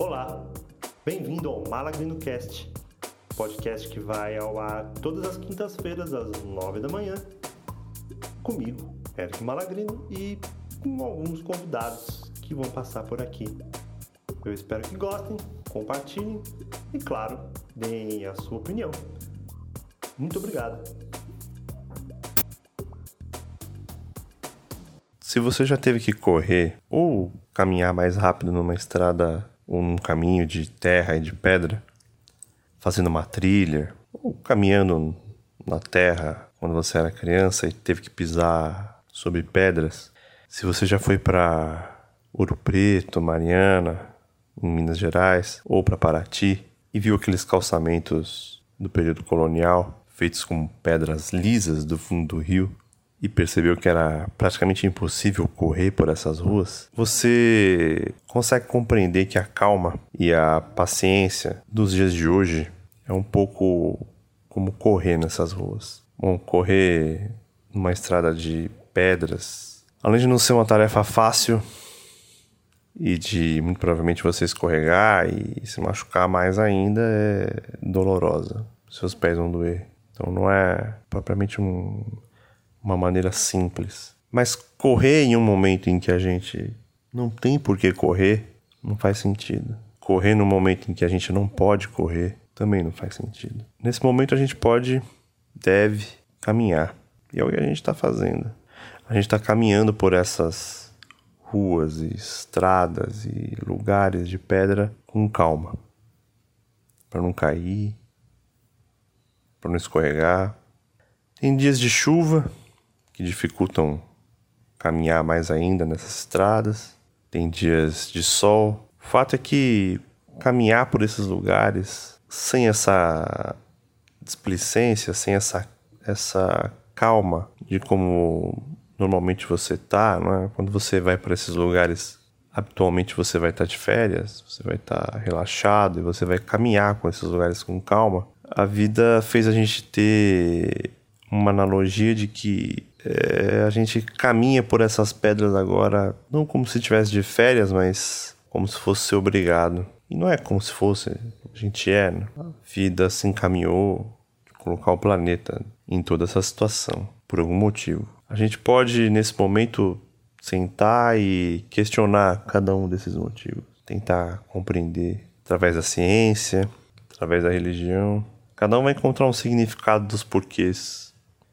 Olá, bem-vindo ao Malagrino Cast, podcast que vai ao ar todas as quintas-feiras às nove da manhã, comigo, Eric Malagrino, e com alguns convidados que vão passar por aqui. Eu espero que gostem, compartilhem e, claro, deem a sua opinião. Muito obrigado. Se você já teve que correr ou caminhar mais rápido numa estrada num caminho de terra e de pedra, fazendo uma trilha, ou caminhando na terra quando você era criança e teve que pisar sobre pedras, se você já foi para Ouro Preto, Mariana, em Minas Gerais, ou para Paraty e viu aqueles calçamentos do período colonial feitos com pedras lisas do fundo do rio e percebeu que era praticamente impossível correr por essas ruas, você consegue compreender que a calma e a paciência dos dias de hoje é um pouco como correr nessas ruas. Bom, correr numa estrada de pedras, além de não ser uma tarefa fácil e de muito provavelmente você escorregar e se machucar mais ainda, é dolorosa. Seus pés vão doer. Então não é propriamente um uma maneira simples. Mas correr em um momento em que a gente não tem por que correr não faz sentido. Correr no momento em que a gente não pode correr também não faz sentido. Nesse momento a gente pode, deve caminhar. E é o que a gente está fazendo. A gente está caminhando por essas ruas e estradas e lugares de pedra com calma. Para não cair, para não escorregar. Tem dias de chuva, que dificultam caminhar mais ainda nessas estradas. Tem dias de sol. O fato é que caminhar por esses lugares sem essa displicência, sem essa, essa calma de como normalmente você tá, é? Quando você vai para esses lugares, habitualmente você vai estar tá de férias, você vai estar tá relaxado e você vai caminhar com esses lugares com calma. A vida fez a gente ter uma analogia de que é, a gente caminha por essas pedras agora, não como se tivesse de férias, mas como se fosse obrigado. E não é como se fosse, a gente é. Né? A vida se encaminhou de colocar o planeta em toda essa situação, por algum motivo. A gente pode, nesse momento, sentar e questionar cada um desses motivos, tentar compreender através da ciência, através da religião. Cada um vai encontrar um significado dos porquês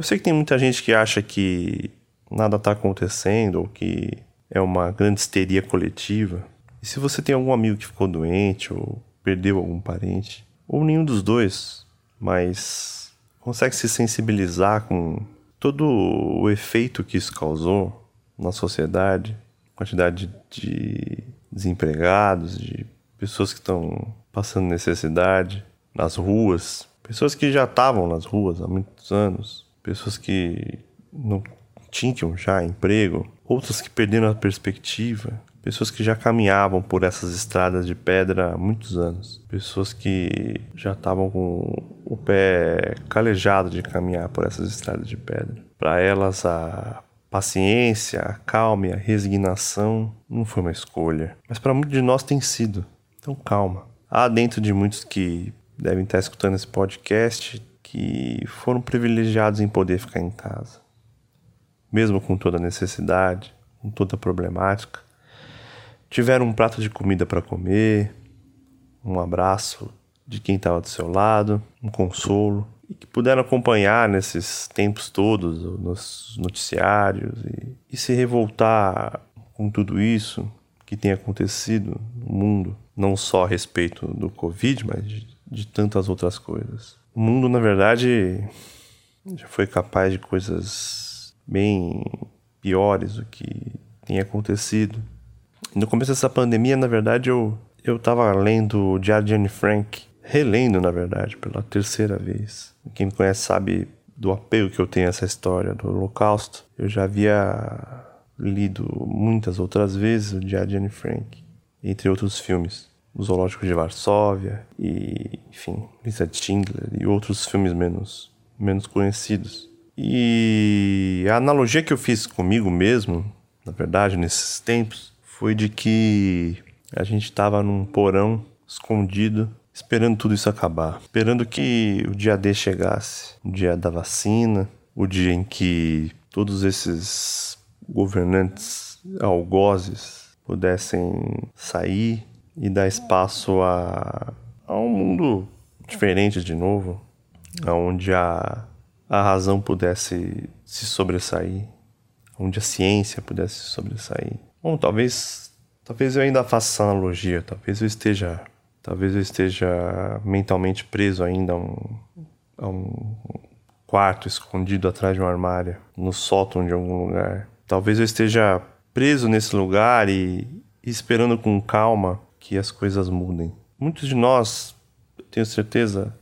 eu sei que tem muita gente que acha que nada está acontecendo ou que é uma grande histeria coletiva. E se você tem algum amigo que ficou doente ou perdeu algum parente, ou nenhum dos dois, mas consegue se sensibilizar com todo o efeito que isso causou na sociedade, quantidade de desempregados, de pessoas que estão passando necessidade nas ruas, pessoas que já estavam nas ruas há muitos anos, pessoas que não tinham já emprego, outras que perderam a perspectiva, pessoas que já caminhavam por essas estradas de pedra há muitos anos, pessoas que já estavam com o pé calejado de caminhar por essas estradas de pedra. Para elas, a paciência, a calma e a resignação não foi uma escolha, mas para muitos de nós tem sido. Então, calma. Há dentro de muitos que devem estar escutando esse podcast que foram privilegiados em poder ficar em casa, mesmo com toda a necessidade, com toda a problemática. Tiveram um prato de comida para comer, um abraço de quem estava do seu lado, um consolo, e que puderam acompanhar nesses tempos todos nos noticiários e, e se revoltar com tudo isso que tem acontecido no mundo, não só a respeito do Covid, mas de, de tantas outras coisas. O mundo, na verdade, já foi capaz de coisas bem piores do que tem acontecido. No começo dessa pandemia, na verdade, eu eu estava lendo o Diário de Anne Frank, relendo, na verdade, pela terceira vez. Quem me conhece sabe do apego que eu tenho a essa história do Holocausto. Eu já havia lido muitas outras vezes o Diário de Anne Frank, entre outros filmes o Zoológico de Varsóvia e, enfim, Lisa Schindler e outros filmes menos, menos conhecidos. E a analogia que eu fiz comigo mesmo, na verdade, nesses tempos, foi de que A gente estava num porão escondido, esperando tudo isso acabar, esperando que o dia D chegasse, o dia da vacina, o dia em que todos esses governantes algozes pudessem sair e dar espaço a, a um mundo diferente de novo, onde a, a razão pudesse se sobressair, onde a ciência pudesse se sobressair. Bom, talvez, talvez eu ainda faça analogia, talvez eu esteja, talvez eu esteja mentalmente preso ainda a um, a um quarto escondido atrás de um armário, no sótão de algum lugar. Talvez eu esteja preso nesse lugar e, e esperando com calma que as coisas mudem. Muitos de nós, tenho certeza,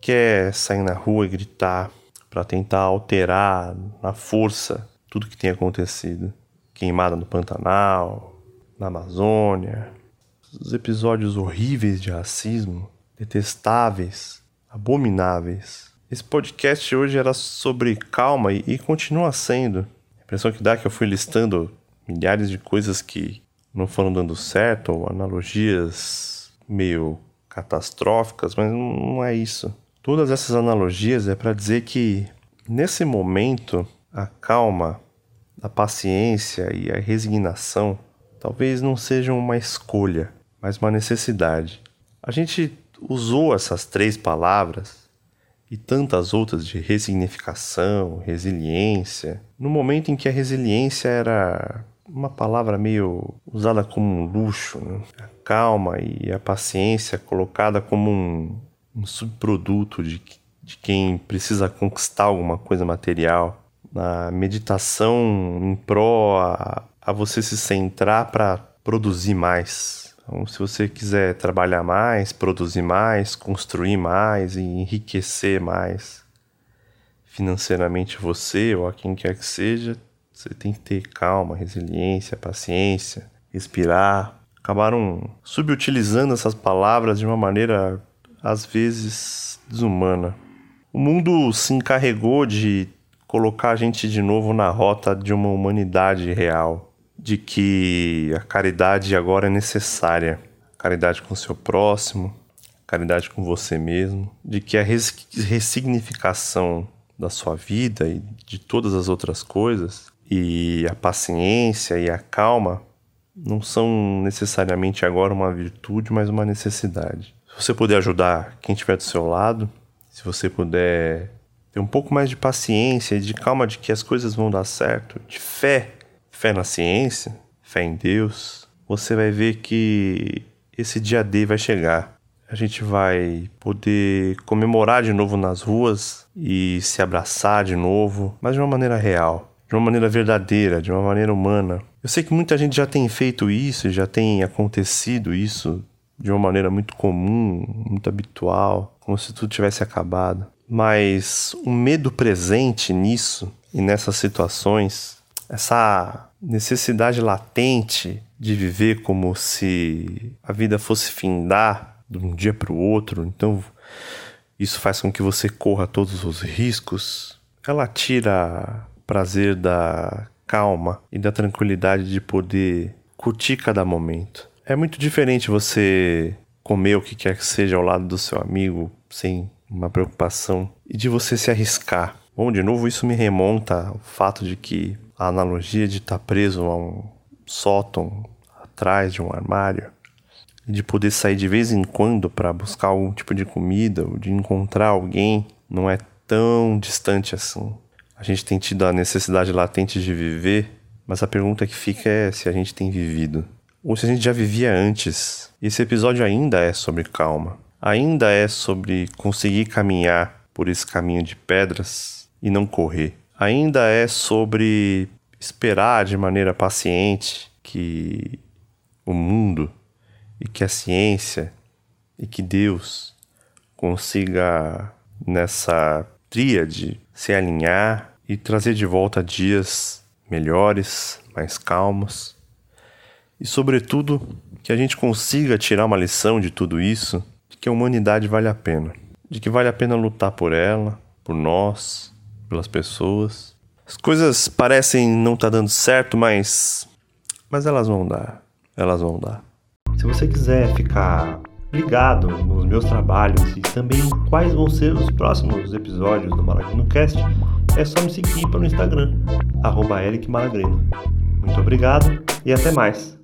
quer sair na rua e gritar para tentar alterar na força tudo que tem acontecido. Queimada no Pantanal, na Amazônia, os episódios horríveis de racismo, detestáveis, abomináveis. Esse podcast hoje era sobre calma e, e continua sendo. A impressão que dá é que eu fui listando milhares de coisas que não foram dando certo, ou analogias meio catastróficas, mas não é isso. Todas essas analogias é para dizer que nesse momento a calma, a paciência e a resignação talvez não sejam uma escolha, mas uma necessidade. A gente usou essas três palavras e tantas outras de resignificação, resiliência, no momento em que a resiliência era uma palavra meio usada como um luxo, né? a calma e a paciência colocada como um, um subproduto de, de quem precisa conquistar alguma coisa material. Na meditação em pró a, a você se centrar para produzir mais. Então, se você quiser trabalhar mais, produzir mais, construir mais e enriquecer mais financeiramente você ou a quem quer que seja, você tem que ter calma, resiliência, paciência, respirar. Acabaram subutilizando essas palavras de uma maneira, às vezes, desumana. O mundo se encarregou de colocar a gente de novo na rota de uma humanidade real, de que a caridade agora é necessária. Caridade com o seu próximo, caridade com você mesmo, de que a ressignificação da sua vida e de todas as outras coisas e a paciência e a calma não são necessariamente agora uma virtude, mas uma necessidade. Se você puder ajudar quem estiver do seu lado, se você puder ter um pouco mais de paciência e de calma de que as coisas vão dar certo, de fé, fé na ciência, fé em Deus, você vai ver que esse dia D vai chegar. A gente vai poder comemorar de novo nas ruas e se abraçar de novo, mas de uma maneira real de uma maneira verdadeira, de uma maneira humana. Eu sei que muita gente já tem feito isso, já tem acontecido isso de uma maneira muito comum, muito habitual, como se tudo tivesse acabado. Mas o medo presente nisso e nessas situações, essa necessidade latente de viver como se a vida fosse findar de um dia para o outro, então isso faz com que você corra todos os riscos. Ela tira prazer da calma e da tranquilidade de poder curtir cada momento. É muito diferente você comer o que quer que seja ao lado do seu amigo sem uma preocupação e de você se arriscar. Bom, de novo, isso me remonta ao fato de que a analogia de estar preso a um sótão atrás de um armário e de poder sair de vez em quando para buscar algum tipo de comida ou de encontrar alguém não é tão distante assim. A gente tem tido a necessidade latente de viver, mas a pergunta que fica é se a gente tem vivido. Ou se a gente já vivia antes. Esse episódio ainda é sobre calma. Ainda é sobre conseguir caminhar por esse caminho de pedras e não correr. Ainda é sobre esperar de maneira paciente que o mundo e que a ciência e que Deus consiga nessa tríade se alinhar e trazer de volta dias melhores, mais calmos. E, sobretudo, que a gente consiga tirar uma lição de tudo isso, de que a humanidade vale a pena, de que vale a pena lutar por ela, por nós, pelas pessoas. As coisas parecem não estar tá dando certo, mas mas elas vão dar, elas vão dar. Se você quiser ficar ligado nos meus trabalhos e também quais vão ser os próximos episódios do Malagrino Cast, é só me seguir pelo Instagram, arroba Muito obrigado e até mais!